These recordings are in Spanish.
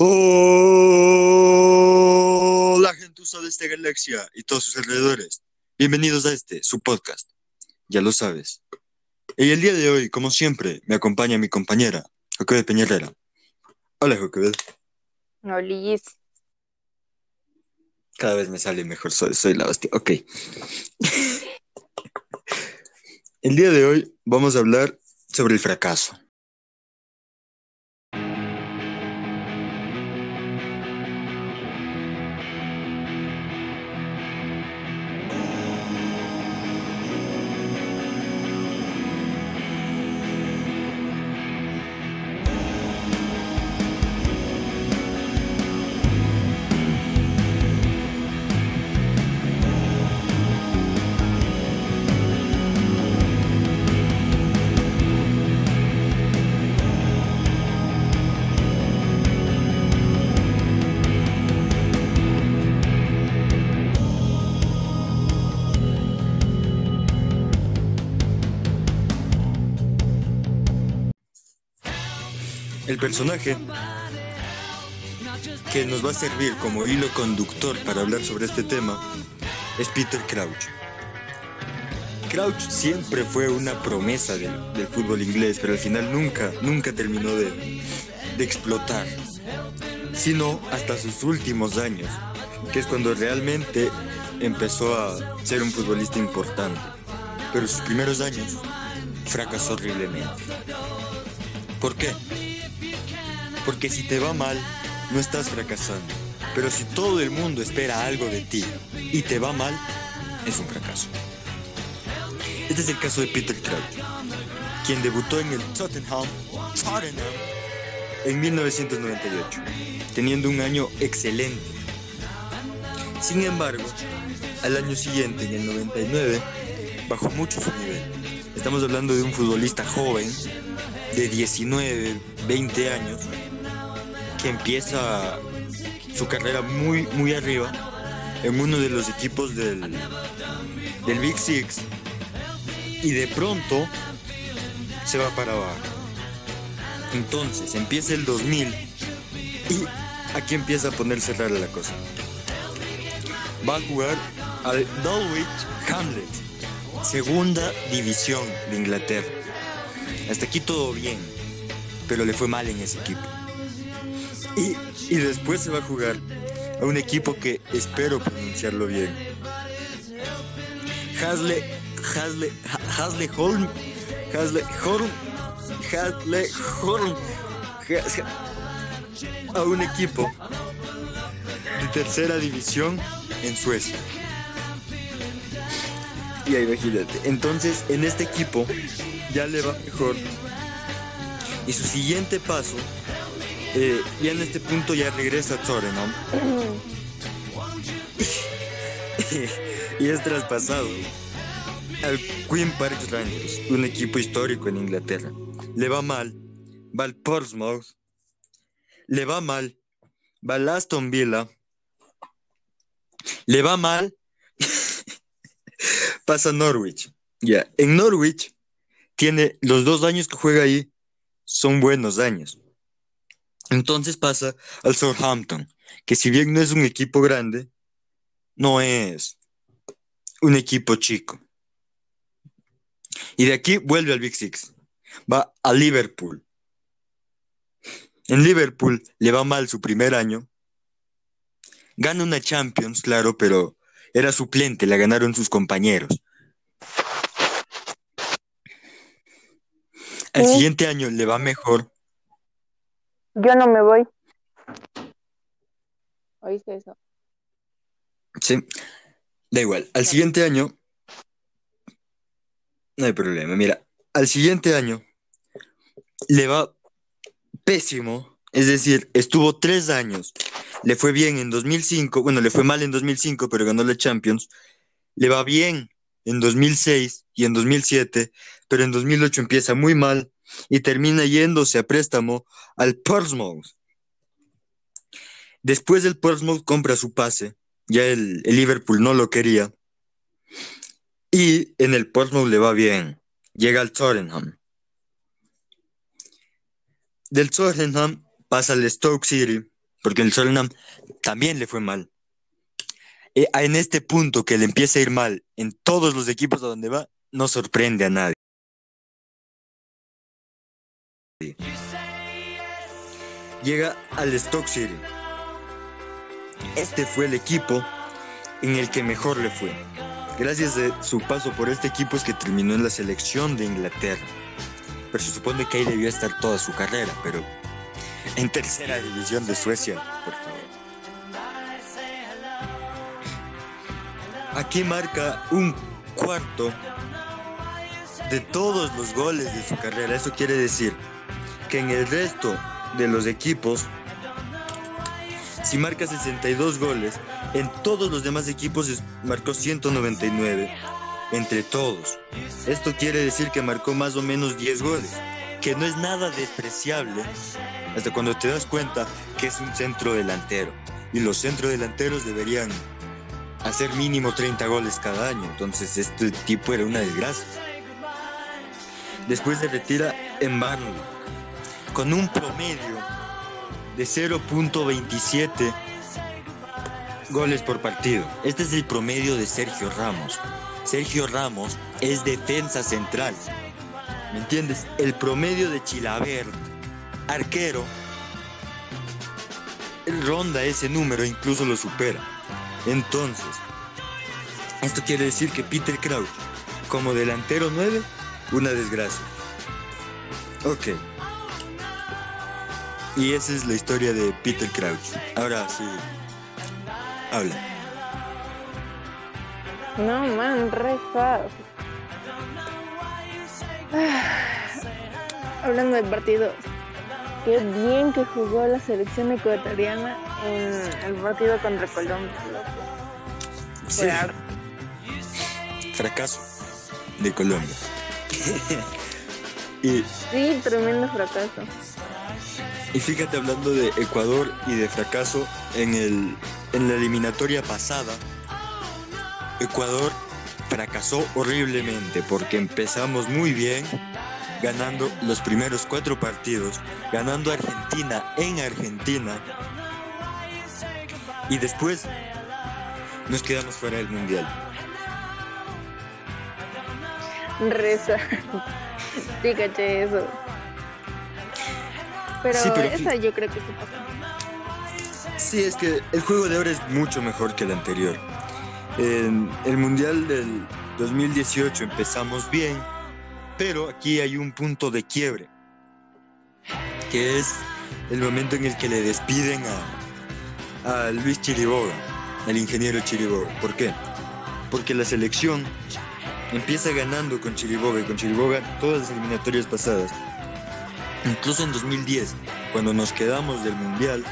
Hola, gentuza de esta galaxia y todos sus alrededores. Bienvenidos a este, su podcast. Ya lo sabes. Y el día de hoy, como siempre, me acompaña mi compañera, Joquebed Peñarrera. Hola, Joquebed. Olis. Cada vez me sale mejor, soy, soy la hostia. Ok. el día de hoy vamos a hablar sobre el fracaso. El personaje que nos va a servir como hilo conductor para hablar sobre este tema es Peter Crouch. Crouch siempre fue una promesa del, del fútbol inglés, pero al final nunca, nunca terminó de, de explotar, sino hasta sus últimos años, que es cuando realmente empezó a ser un futbolista importante. Pero sus primeros años fracasó horriblemente. ¿Por qué? Porque si te va mal, no estás fracasando. Pero si todo el mundo espera algo de ti y te va mal, es un fracaso. Este es el caso de Peter Crouch, quien debutó en el Tottenham, Tottenham en 1998, teniendo un año excelente. Sin embargo, al año siguiente, en el 99, bajó mucho su nivel. Estamos hablando de un futbolista joven, de 19, 20 años, que empieza su carrera muy, muy arriba en uno de los equipos del, del Big Six y de pronto se va para abajo. Entonces empieza el 2000 y aquí empieza a ponerse rara la cosa. Va a jugar al Dulwich Hamlet, segunda división de Inglaterra. Hasta aquí todo bien, pero le fue mal en ese equipo. Y, después se va a jugar a un equipo que espero pronunciarlo bien. Hasley, Hasley, Hasley Holm, Hasley Holm, Hasley Holm, a un equipo de tercera división en Suecia. Y ahí imagínate. Entonces, en este equipo ya le va mejor. Y su siguiente paso eh, ya en este punto ya regresa a Tottenham. y es traspasado al Queen Park Rangers, un equipo histórico en Inglaterra. Le va mal, va al Portsmouth, le va mal, va al Aston Villa, le va mal, pasa a Norwich. Ya, en Norwich tiene los dos años que juega ahí, son buenos años. Entonces pasa al Southampton, que si bien no es un equipo grande, no es un equipo chico. Y de aquí vuelve al Big Six. Va a Liverpool. En Liverpool le va mal su primer año. Gana una Champions, claro, pero era suplente, la ganaron sus compañeros. Al Sí. siguiente año le va mejor. Yo no me voy. ¿Oíste eso? Sí, da igual. Al siguiente año, no hay problema. Mira, al siguiente año le va pésimo. Es decir, estuvo tres años. Le fue bien en 2005. Bueno, le fue mal en 2005, pero ganó la Champions. Le va bien en 2006 y en 2007, pero en 2008 empieza muy mal y termina yéndose a préstamo al Portsmouth. Después del Portsmouth compra su pase, ya el, el Liverpool no lo quería, y en el Portsmouth le va bien, llega al Tottenham. Del Tottenham pasa al Stoke City, porque el Solnam también le fue mal. Eh, en este punto que le empieza a ir mal en todos los equipos a donde va, no sorprende a nadie. Llega al Stock City. Este fue el equipo en el que mejor le fue. Gracias a su paso por este equipo es que terminó en la selección de Inglaterra. Pero se supone que ahí debió estar toda su carrera, pero en tercera división de Suecia, por. Aquí marca un cuarto de todos los goles de su carrera. Eso quiere decir que en el resto de los equipos, si marca 62 goles, en todos los demás equipos marcó 199 entre todos. Esto quiere decir que marcó más o menos 10 goles, que no es nada despreciable hasta cuando te das cuenta que es un centro delantero. Y los centros delanteros deberían hacer mínimo 30 goles cada año. Entonces este tipo era una desgracia. Después se retira en Barney con un promedio de 0.27 goles por partido. Este es el promedio de Sergio Ramos. Sergio Ramos es defensa central. ¿Me entiendes? El promedio de Chilabert, arquero, ronda ese número, incluso lo supera. Entonces, esto quiere decir que Peter Crouch, como delantero 9, una desgracia. Ok. Y esa es la historia de Peter Crouch. Ahora sí, habla. No, man, re fácil. Hablando de partidos, qué bien que jugó la selección ecuatoriana en el partido contra Colombia. Sí. Fracaso de Colombia. y, Sí, tremendo fracaso. y fíjate hablando de Ecuador y de fracaso en, el, en la eliminatoria pasada, Ecuador fracasó horriblemente porque empezamos muy bien ganando los primeros cuatro partidos, ganando a Argentina en Argentina y después nos quedamos fuera del mundial. Reza. Sí, caché eso. Pero, Sí, pero esa yo creo que sí pasó. Sí, es que el juego de ahora es mucho mejor que el anterior. En el Mundial del 2018 empezamos bien, pero aquí hay un punto de quiebre, que es el momento en el que le despiden a, a Luis Chiriboga, al ingeniero Chiriboga. ¿Por qué? Porque la selección empieza ganando con Chiriboga y con Chiriboga todas las eliminatorias pasadas. Incluso en 2010, cuando nos quedamos del Mundial,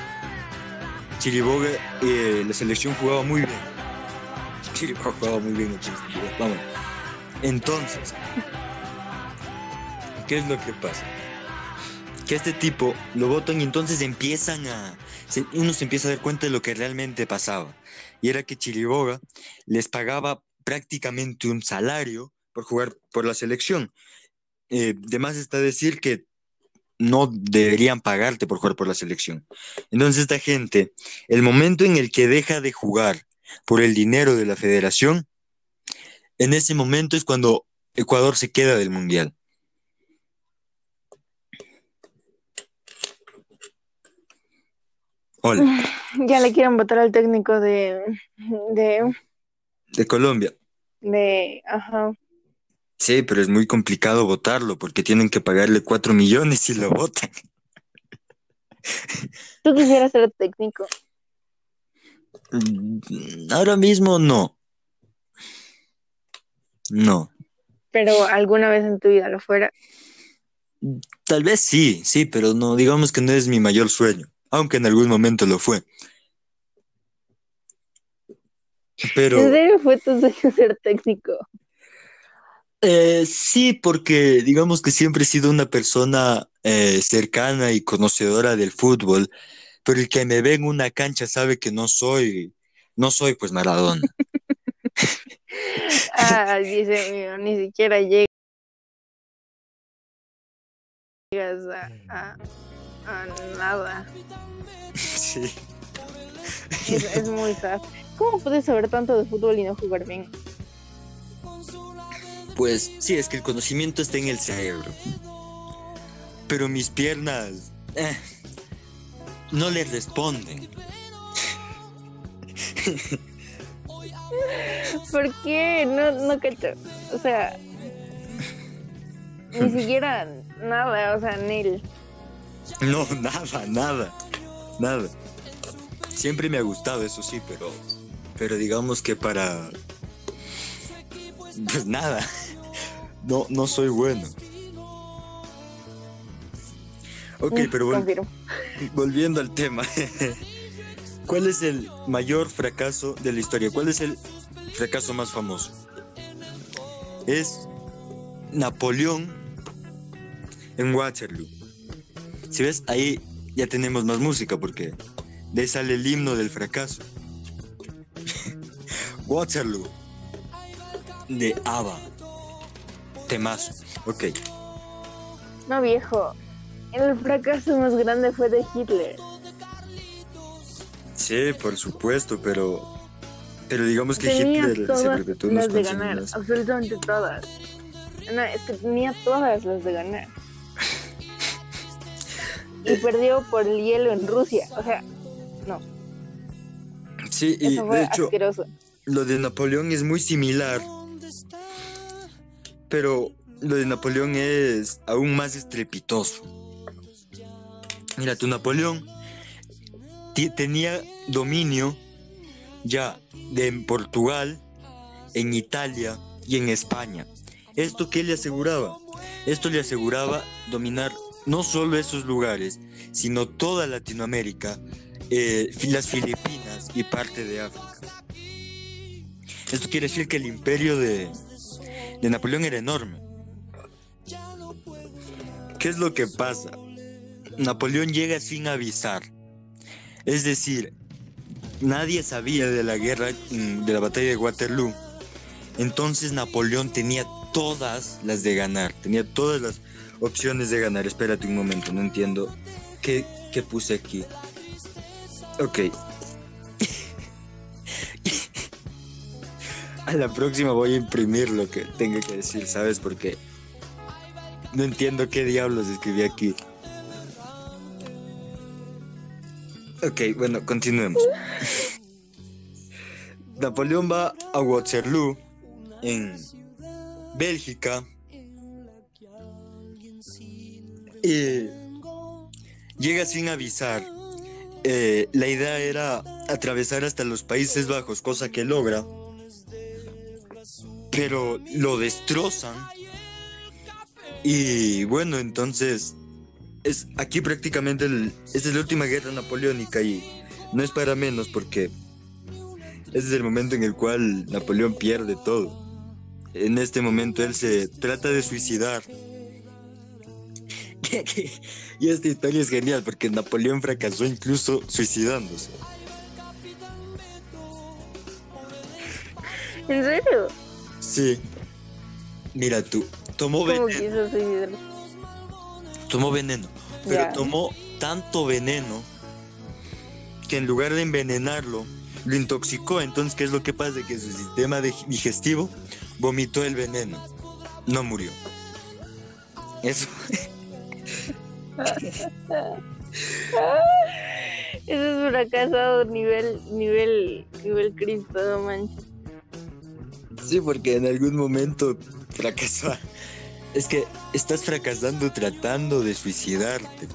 Chiriboga, eh, la selección jugaba muy bien. Chiriboga jugaba muy bien. Vamos. Entonces, ¿qué es lo que pasa? Que a este tipo lo votan y entonces empiezan a... uno se empieza a dar cuenta de lo que realmente pasaba. Y era que Chiriboga les pagaba prácticamente un salario por jugar por la selección. Eh, de más está decir que no deberían pagarte por jugar por la selección. Entonces esta gente, el momento en el que deja de jugar por el dinero de la federación, en ese momento es cuando Ecuador se queda del mundial. Hola, Ya le quieren votar al técnico de, de, de Colombia. de, ajá. Sí, pero es muy complicado votarlo porque tienen que pagarle cuatro millones si lo votan. Tú quisieras ser técnico. Mm, Ahora mismo no. No. Pero alguna vez en tu vida lo fuera. Tal vez sí, sí, pero no, digamos que no es mi mayor sueño, aunque en algún momento lo fue. Pero ¿En serio fue tu sueño ser técnico? eh, sí, porque digamos que siempre he sido una persona eh, cercana y conocedora del fútbol, pero el que me ve en una cancha sabe que no soy, no soy pues Maradona. Ah, dice mío, ni siquiera llegas a, a, a nada. Sí. Es muy sad. ¿Cómo puedes saber tanto de fútbol y no jugar bien? Pues sí, es que el conocimiento está en el cerebro. Pero mis piernas eh, no le responden. ¿Por qué? No, no cacho. O sea, ni siquiera nada, o sea, Nel. No, nada, nada, nada. Siempre me ha gustado, eso sí, pero, pero digamos que para, pues nada, no, no soy bueno. Ok, pero vol- volviendo al tema, ¿cuál es el mayor fracaso de la historia? ¿Cuál es el fracaso más famoso? Es Napoleón en Waterloo. Si ves, ahí ya tenemos más música porque de ahí sale el himno del fracaso. Waterloo de ABBA. Temazo. Ok. No, viejo. El fracaso más grande fue de Hitler. Sí, por supuesto, pero pero digamos que tenía Hitler se todas perpetuó unos las de ganar, absolutamente todas. No, es que tenía todas las de ganar. Y perdió por el hielo en Rusia. O sea, Sí, y eso fue de hecho asqueroso. lo de Napoleón es muy similar, pero lo de Napoleón es aún más estrepitoso. Mira, tu Napoleón tenía dominio ya de en Portugal, en Italia y en España. ¿Esto qué le aseguraba? Esto le aseguraba dominar no solo esos lugares, sino toda Latinoamérica, eh, las Filipinas y parte de África. Esto quiere decir que el imperio de, de Napoleón era enorme. ¿Qué es lo que pasa? Napoleón llega sin avisar. Es decir, nadie sabía de la guerra, mm, de la batalla de Waterloo. Entonces Napoleón tenía todas las de ganar, tenía todas las opciones de ganar. Espérate un momento, no entiendo. ¿Qué, qué puse aquí? Ok. A la próxima voy a imprimir lo que tenga que decir, ¿sabes? Porque no entiendo qué diablos escribí aquí. Ok, bueno, continuemos. Napoleón va a Waterloo, en Bélgica, llega sin avisar. Eh, la idea era atravesar hasta los Países Bajos, cosa que logra, pero lo destrozan. Y bueno, entonces es aquí prácticamente es la última guerra napoleónica y no es para menos porque es el momento en el cual Napoleón pierde todo. En este momento él se trata de suicidar. Y esta historia es genial porque Napoleón fracasó incluso suicidándose. ¿En serio? Sí. Mira tú, tomó ¿Cómo veneno, tomó veneno, pero Ya. tomó tanto veneno que en lugar de envenenarlo, lo intoxicó. Entonces, ¿qué es lo que pasa? Que su sistema digestivo vomitó el veneno. No murió. Eso. Eso es fracasado nivel, nivel, nivel Cristo, no manches. Sí, porque en algún momento fracasó. Es que estás fracasando tratando de suicidarte.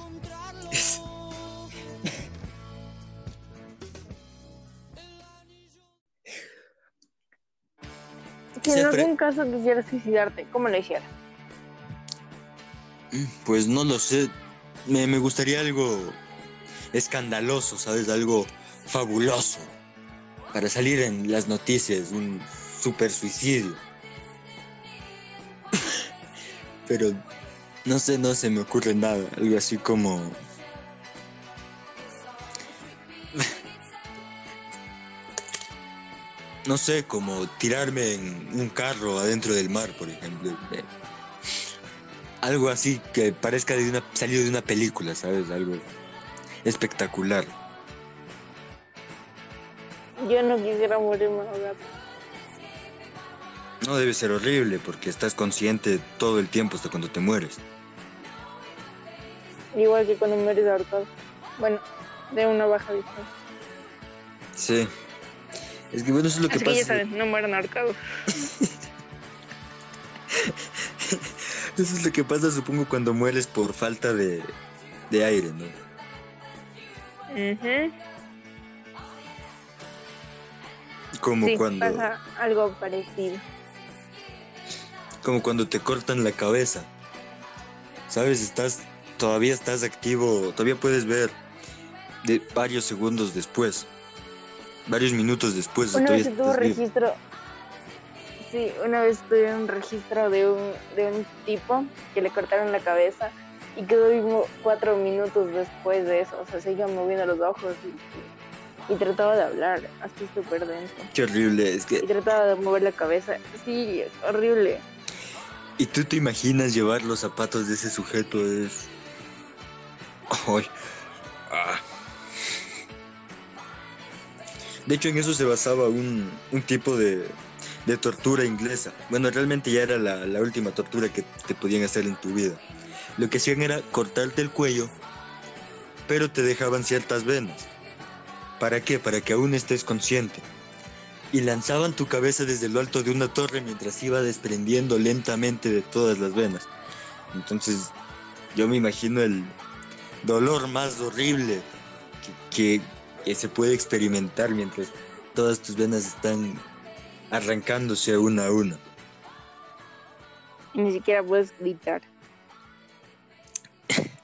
Si en algún caso quisieras suicidarte, ¿cómo lo hicieras? Pues no lo sé. Me, me gustaría algo escandaloso, ¿sabes? Algo fabuloso. Para salir en las noticias, un super suicidio. Pero no sé, no se me ocurre nada. Algo así como... No sé, como tirarme en un carro adentro del mar, por ejemplo. Algo así que parezca de una, salido de una película, ¿sabes? Algo espectacular. Yo no quisiera morirme ahogado. No debe ser horrible porque estás consciente todo el tiempo hasta cuando te mueres. Igual que cuando mueres ahorcado. Bueno, de una baja distancia. Sí. Es que bueno, eso es lo que que pasa. ya saben, no mueran ahorcados. Eso es lo que pasa, supongo, cuando mueres por falta de, de aire, ¿no? Ujú. Como Sí, cuando, pasa algo parecido. como cuando te cortan la cabeza. ¿Sabes? Estás, todavía estás activo, todavía puedes ver de varios segundos después, varios minutos después. Una vez vivo. registro. Sí, una vez tuve un registro de un, de un tipo que le cortaron la cabeza y quedó vivo cuatro minutos después de eso. O sea, seguía moviendo los ojos y, y trataba de hablar, así súper denso. Qué horrible, es Y que... trataba de mover la cabeza. Sí, horrible. ¿Y tú te imaginas llevar los zapatos de ese sujeto? Es... Ay. Ah. De hecho, en eso se basaba un, un tipo de, de tortura inglesa. Bueno, realmente ya era la, última tortura que te podían hacer en tu vida. Lo que hacían era cortarte el cuello, pero te dejaban ciertas venas. ¿Para qué? Para que aún estés consciente. Y lanzaban tu cabeza desde lo alto de una torre mientras iba desprendiendo lentamente de todas las venas. Entonces, yo me imagino el dolor más horrible que- que se puede experimentar mientras todas tus venas están arrancándose una a una. Y ni siquiera puedes gritar.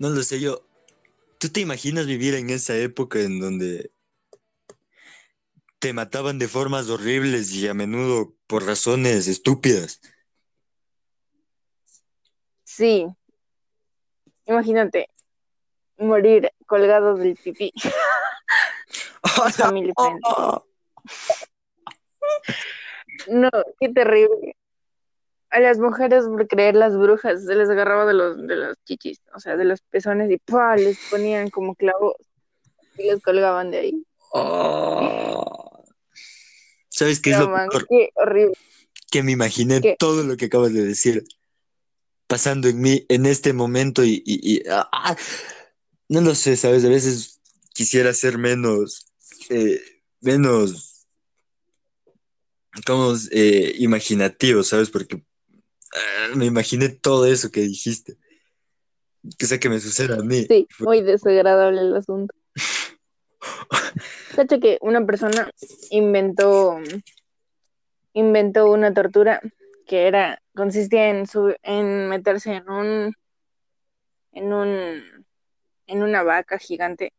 No lo sé yo. ¿Tú te imaginas vivir en esa época en donde te mataban de formas horribles y a menudo por razones estúpidas? Sí. Imagínate morir colgado del pipí. Friendly. No, qué terrible. A las mujeres por creer las brujas se les agarraba de los de los chichis, o sea, de los pezones y ¡pua! les ponían como clavos y les colgaban de ahí. ¿Sabes qué es No, lo man, peor? qué horrible. Que me imaginé ¿Qué? todo lo que acabas de decir pasando en mí en este momento y, y- y- ah, ah, no lo sé, ¿sabes? A veces quisiera ser menos, eh, menos, como eh, imaginativo, ¿sabes? Porque ah, me imaginé todo eso que dijiste. Que sea que me suceda a mí. Sí, muy desagradable el asunto. Cacha que una persona inventó inventó una tortura que era consistía en su en meterse en un en un en una vaca gigante,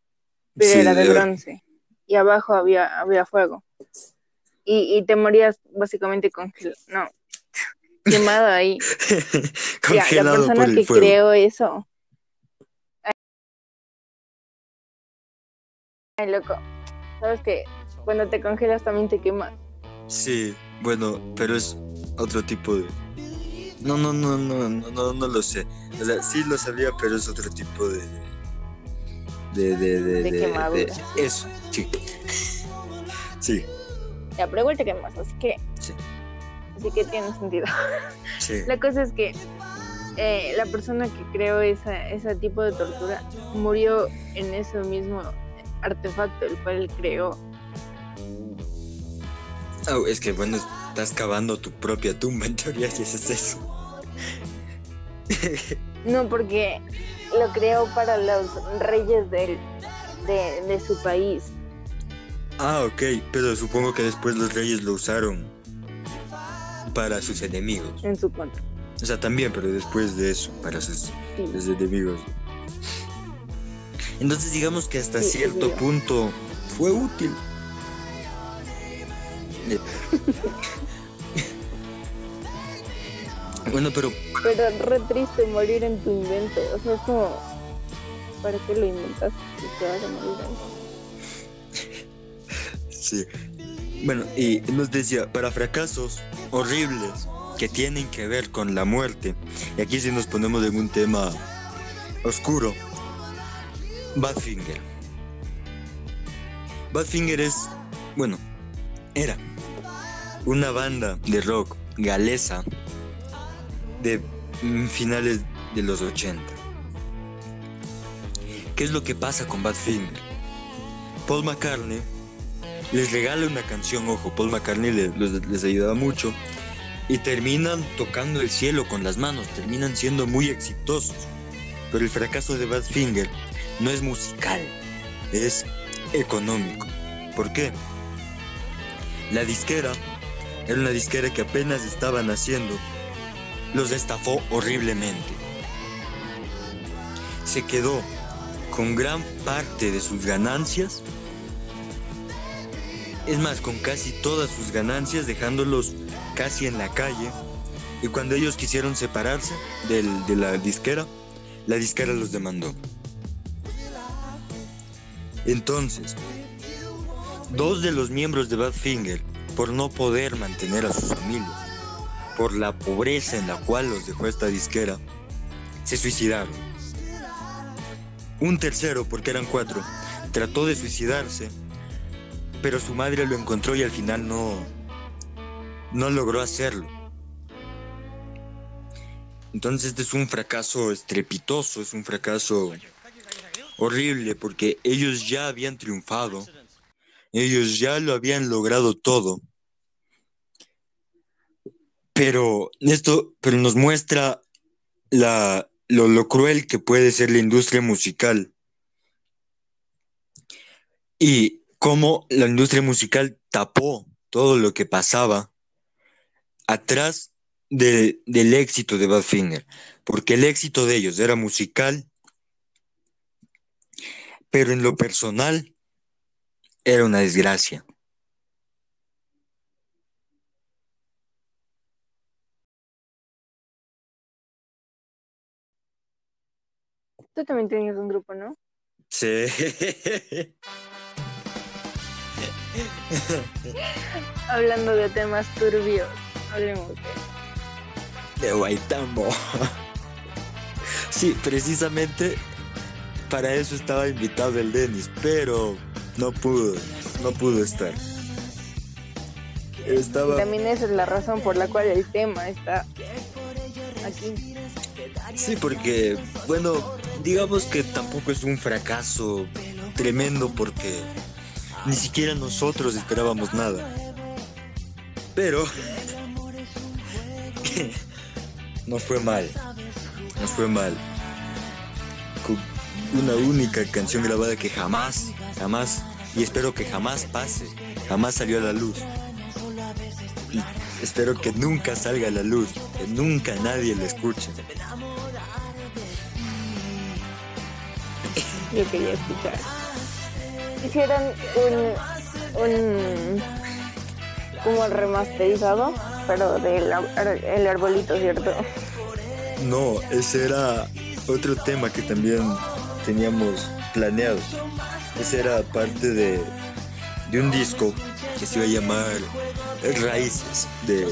pero Sí, era de de- bronce y abajo había había fuego. Y, y te morías básicamente congelado, no, quemado ahí. Ya, la Congelado por persona el que fuego. creó eso. Ay, loco. Sabes que cuando te congelas también te quemas. Sí, bueno, pero es otro tipo de... No, no, no, no, no, no, no lo sé. O sea, sí lo sabía, pero es otro tipo de... De, de, de, De de- quemadura, de- sí. Eso, sí. Sí, Ya, pero igual te así que, sí, así que tiene sentido. sí. La cosa es que eh, la persona que creó esa, ese tipo de tortura murió en ese mismo artefacto, el cual él creó. Es que, bueno, estás cavando tu propia tumba, en teoría, y eso es eso. No, porque lo creó para los reyes del, de, de su país. Ah, ok, pero supongo que después los reyes lo usaron para sus enemigos. en su contra. O sea, también, pero después de eso, para sus Sí. enemigos. Entonces digamos que hasta Sí, cierto sí. punto fue útil. Bueno, pero Pero re triste morir en tu invento. O sea, es como, ¿para qué lo inventaste si te vas a morir? Bueno, y nos decía, para fracasos horribles que tienen que ver con la muerte, y aquí sí nos ponemos en un tema oscuro, Badfinger. Badfinger es, bueno, era una banda de rock galesa de finales de los 80. ¿Qué es lo que pasa con Badfinger? Paul McCartney les regala una canción, ojo, Paul McCartney les, les ayudaba mucho y terminan tocando el cielo con las manos, terminan siendo muy exitosos. Pero el fracaso de Badfinger no es musical, es económico. ¿Por qué? La disquera era una disquera que apenas estaba naciendo, los estafó horriblemente. Se quedó con gran parte de sus ganancias, es más, con casi todas sus ganancias, dejándolos casi en la calle. Y cuando ellos quisieron separarse de la disquera, la disquera los demandó. Entonces, dos de los miembros de Badfinger, por no poder mantener a su familia, por la pobreza en la cual los dejó esta disquera, se suicidaron. Un tercero, porque eran cuatro, trató de suicidarse, pero su madre lo encontró y al final no, no logró hacerlo. Entonces este es un fracaso estrepitoso, es un fracaso horrible porque ellos ya habían triunfado, ellos ya lo habían logrado todo. Pero esto pero nos muestra la, lo, lo cruel que puede ser la industria musical y cómo la industria musical tapó todo lo que pasaba atrás de, del éxito de Badfinger, porque el éxito de ellos era musical, pero en lo personal era una desgracia. Tú también tenías un grupo, ¿no? Sí. Hablando de temas turbios, hablemos de... De Guaitambo. Sí, precisamente para eso estaba invitado el Denis, pero no pudo, no pudo estar. Estaba... Y también esa es la razón por la cual el tema está aquí. Sí, porque, bueno, digamos que tampoco es un fracaso tremendo porque ni siquiera nosotros esperábamos nada. Pero nos fue mal, nos fue mal. Con una única canción grabada que jamás, jamás, y espero que jamás pase, jamás salió a la luz. Y espero que nunca salga a la luz, que nunca nadie la escuche. Yo quería escuchar. Hicieron un, un como remasterizado, pero del el arbolito, ¿cierto? No, ese era otro tema que también teníamos planeado. Ese era parte de, de un disco que se iba a llamar Raíces, de,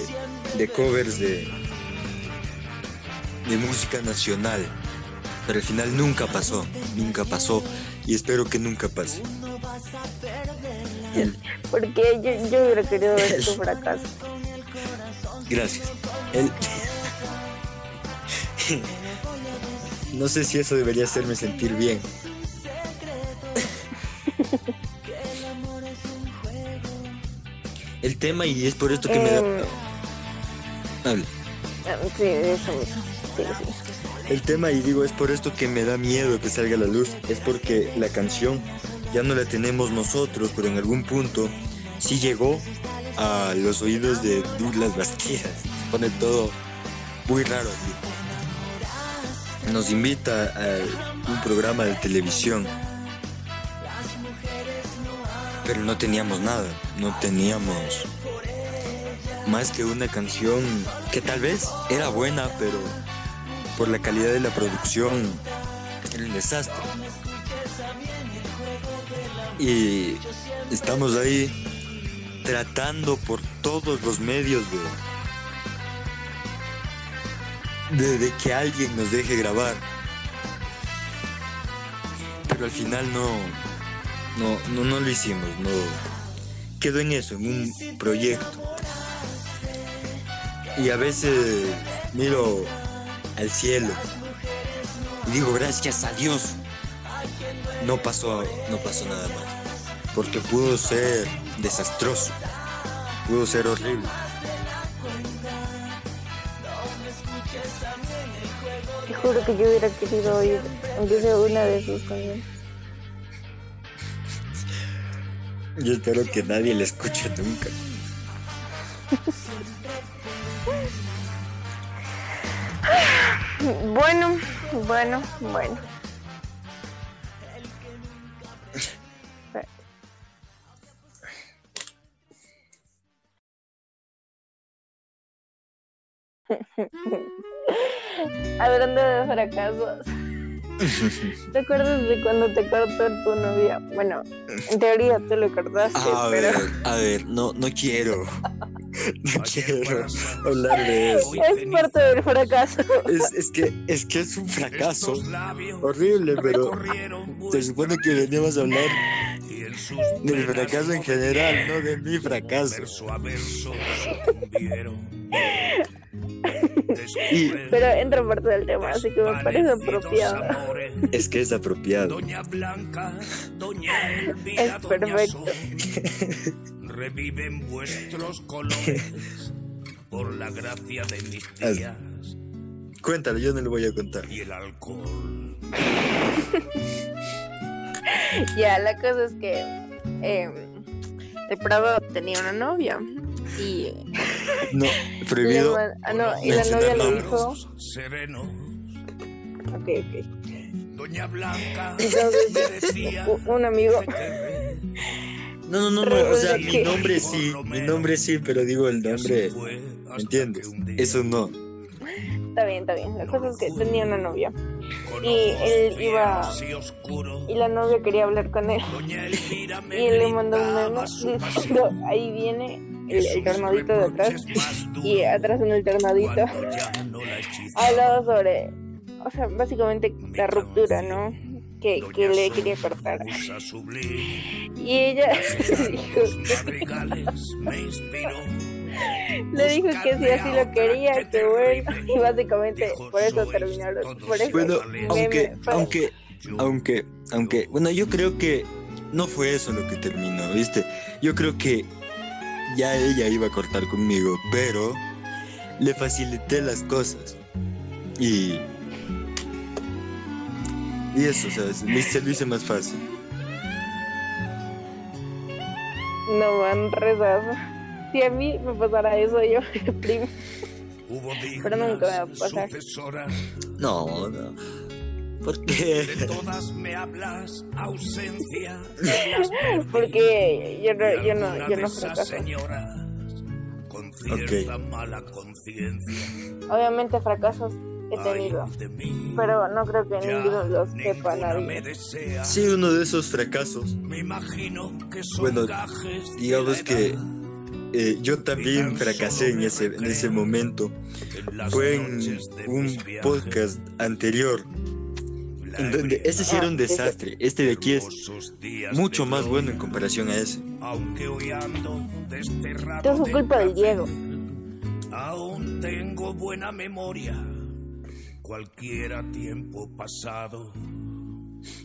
de covers de, de música nacional. Pero al final nunca pasó, nunca pasó y espero que nunca pase. Porque yo, yo hubiera querido ver tu fracaso. Gracias. El, no sé si eso debería hacerme sentir bien. El tema y es por esto que me da... Em, Hable. Sí, eso mismo. Sí, sí. El tema, y digo, es por esto que me da miedo que salga a la luz. Es porque la canción ya no la tenemos nosotros, pero en algún punto sí llegó a los oídos de Douglas Bastidas. Se pone todo muy raro aquí. Nos invita a un programa de televisión. Pero no teníamos nada, no teníamos más que una canción que tal vez era buena, pero por la calidad de la producción era un desastre. Y estamos ahí tratando por todos los medios de, de, que alguien nos deje grabar. Pero al final no, no, no, no lo hicimos, no. Quedó en eso, en un proyecto. Y a veces miro al cielo y digo gracias a Dios. No pasó, no pasó nada más. Porque pudo ser desastroso. Pudo ser horrible. Te juro que yo hubiera querido oír, aunque sea una de sus canciones. Yo espero que nadie le escuche nunca. Bueno, bueno, bueno. Hablando de fracasos. ¿Te acuerdas de cuando te cortó tu novia? Bueno, en teoría tú lo cortaste, A pero ver, a ver, no, no quiero. No quiero hablar de eso. es parte del fracaso. Es, es que, es que es un fracaso horrible, pero se supone que veníamos a hablar del fracaso en general, no de mi fracaso. Y Pero entra parte del tema, así que me parece apropiado. es que es apropiado. Doña Blanca, Doña Elvira, Es perfecto. Reviven vuestros colores por la gracia de mis días Cuéntalo, yo no lo voy a contar. y el alcohol. Ya, la cosa es que eh, el Prado tenía una novia y, No, la, prohibido. ma- ah, no, y la novia le dijo, Sereno, ok, ok. Doña Blanca Entonces, un amigo, No, no, no, no, o sea, mi nombre sí, mi nombre sí, pero digo el nombre, ¿me entiendes? Eso no. está bien, está bien. La cosa es que tenía una novia y él iba y la novia quería hablar con él y él le mandó un memo diciendo, ahí viene el, el tornadito de atrás y atrás en el tornadito hablaba sobre, o sea, básicamente la ruptura, ¿no? Que, que le quería cortar. Y ella le dijo que si así lo quería, que bueno, y básicamente por eso terminaron. Por eso Bueno, aunque, aunque, aunque, aunque, bueno, yo creo que no fue eso lo que terminó, ¿viste? Yo creo que ya ella iba a cortar conmigo, pero le facilité las cosas. Y. Y eso, ¿sabes? Me- Se lo hice más fácil. No man, rezazo. Si a mí me pasara eso, yo me deprimo. Pero nunca me va a pasar. No, no. ¿Por qué? De todas me hablas, ausencia. Porque yo no, yo no, yo no fracaso. con cierta mala conciencia. Obviamente fracasos he tenido, pero no creo que ninguno los sepa nadie. Sí, uno de esos fracasos. Me imagino que son Bueno, digamos que eh, yo también fracasé en ese, en ese momento. Fue en un podcast anterior, donde ese sí era un desastre. Este de aquí es mucho más bueno en comparación a ese. Aunque hoy ando desterrado Todo es culpa del Diego. Aún tengo buena memoria. Cualquiera tiempo pasado.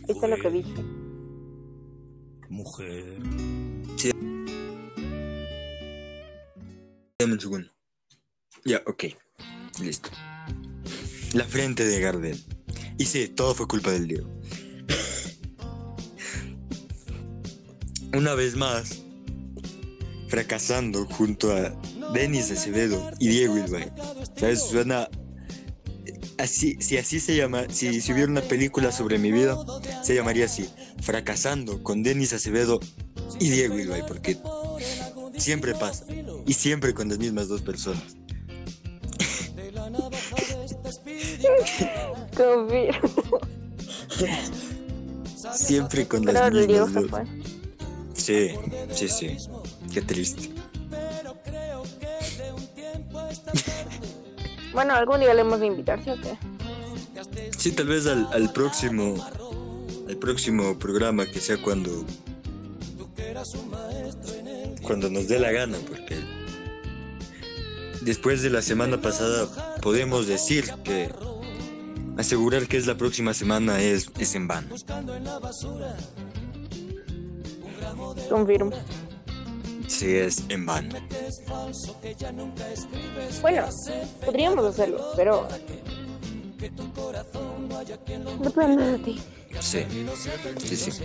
Esto es lo que dije. Mujer. Dame un segundo. Ya, ok. Listo. La frente de Gardel. Y sí, todo fue culpa del Diego. Una vez más, fracasando junto a Denis Acevedo y Diego Ilbay. ¿Sabes? Suena. Así, si así se llama, si, si hubiera una película sobre mi vida, se llamaría así: Fracasando con Denis Acevedo y Diego Ilbay, porque siempre pasa. Y siempre con las mismas dos personas. Siempre con las mismas fue. Sí, sí, sí. Qué triste. Bueno, algún día le hemos de invitar, ¿sí o qué? Sí, tal vez al, al próximo al próximo programa que sea cuando cuando nos dé la gana, porque después de la semana pasada podemos decir que asegurar que es la próxima semana es, es en vano. Confirmo. Sí, es en vano. Bueno, podríamos hacerlo, pero depende de ti. Sí, sí, sí.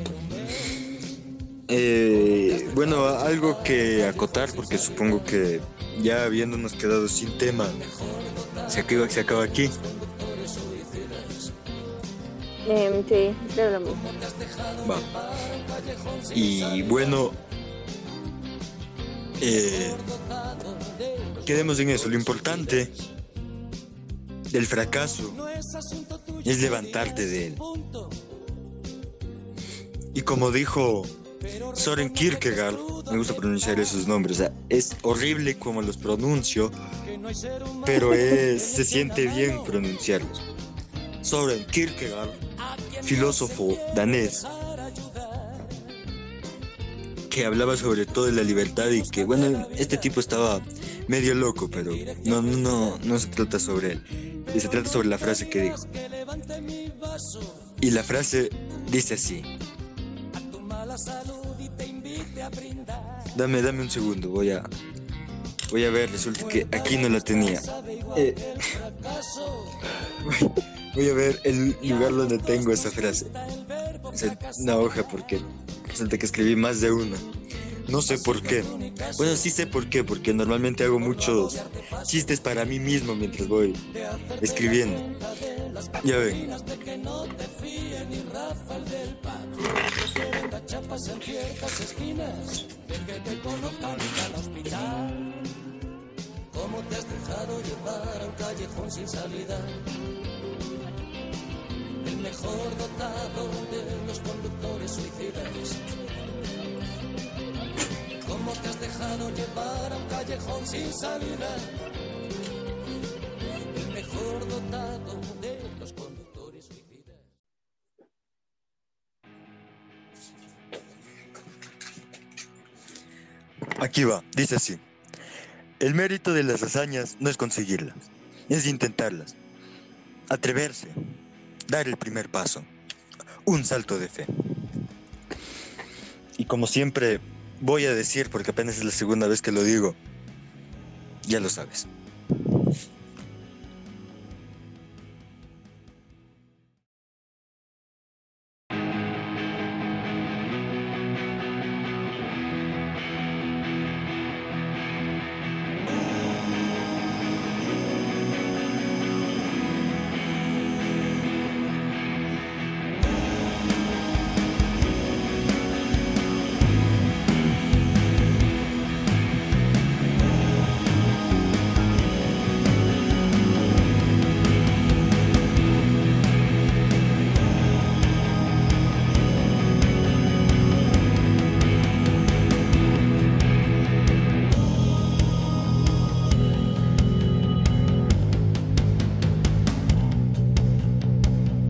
Eh, bueno, algo que acotar, porque supongo que ya habiéndonos quedado sin tema, se acaba, se acaba aquí. Em, sí, lo mismo. Y bueno, eh, quedemos en eso. Lo importante del fracaso es levantarte de él. Y como dijo Soren Kierkegaard, me gusta pronunciar esos nombres, o sea, es horrible como los pronuncio, pero se siente bien pronunciarlos. Soren Kierkegaard, filósofo danés, que hablaba sobre todo de la libertad y que, bueno, este tipo estaba medio loco, pero no, no, no se trata sobre él. Se trata sobre la frase que dijo. Y la frase dice así. Dame, dame un segundo, voy a, voy a ver, resulta que aquí no la tenía. Eh, voy a ver el lugar donde tengo esa frase. Es una hoja porque resulta que escribí más de una. No sé por qué. Bueno, sí sé por qué, porque normalmente hago muchos chistes para mí mismo mientras voy escribiendo. Ya ven. ¿Cómo te has dejado llevar a un callejón sin salida? El mejor dotado de los conductores suicidas. ¿Cómo te has dejado llevar a un callejón sin salida? El mejor dotado de los conductores suicidas. Aquí va, dice así. El mérito de las hazañas no es conseguirlas, es intentarlas. Atreverse, dar el primer paso, un salto de fe. Y como siempre voy a decir, porque apenas es la segunda vez que lo digo, ya lo sabes.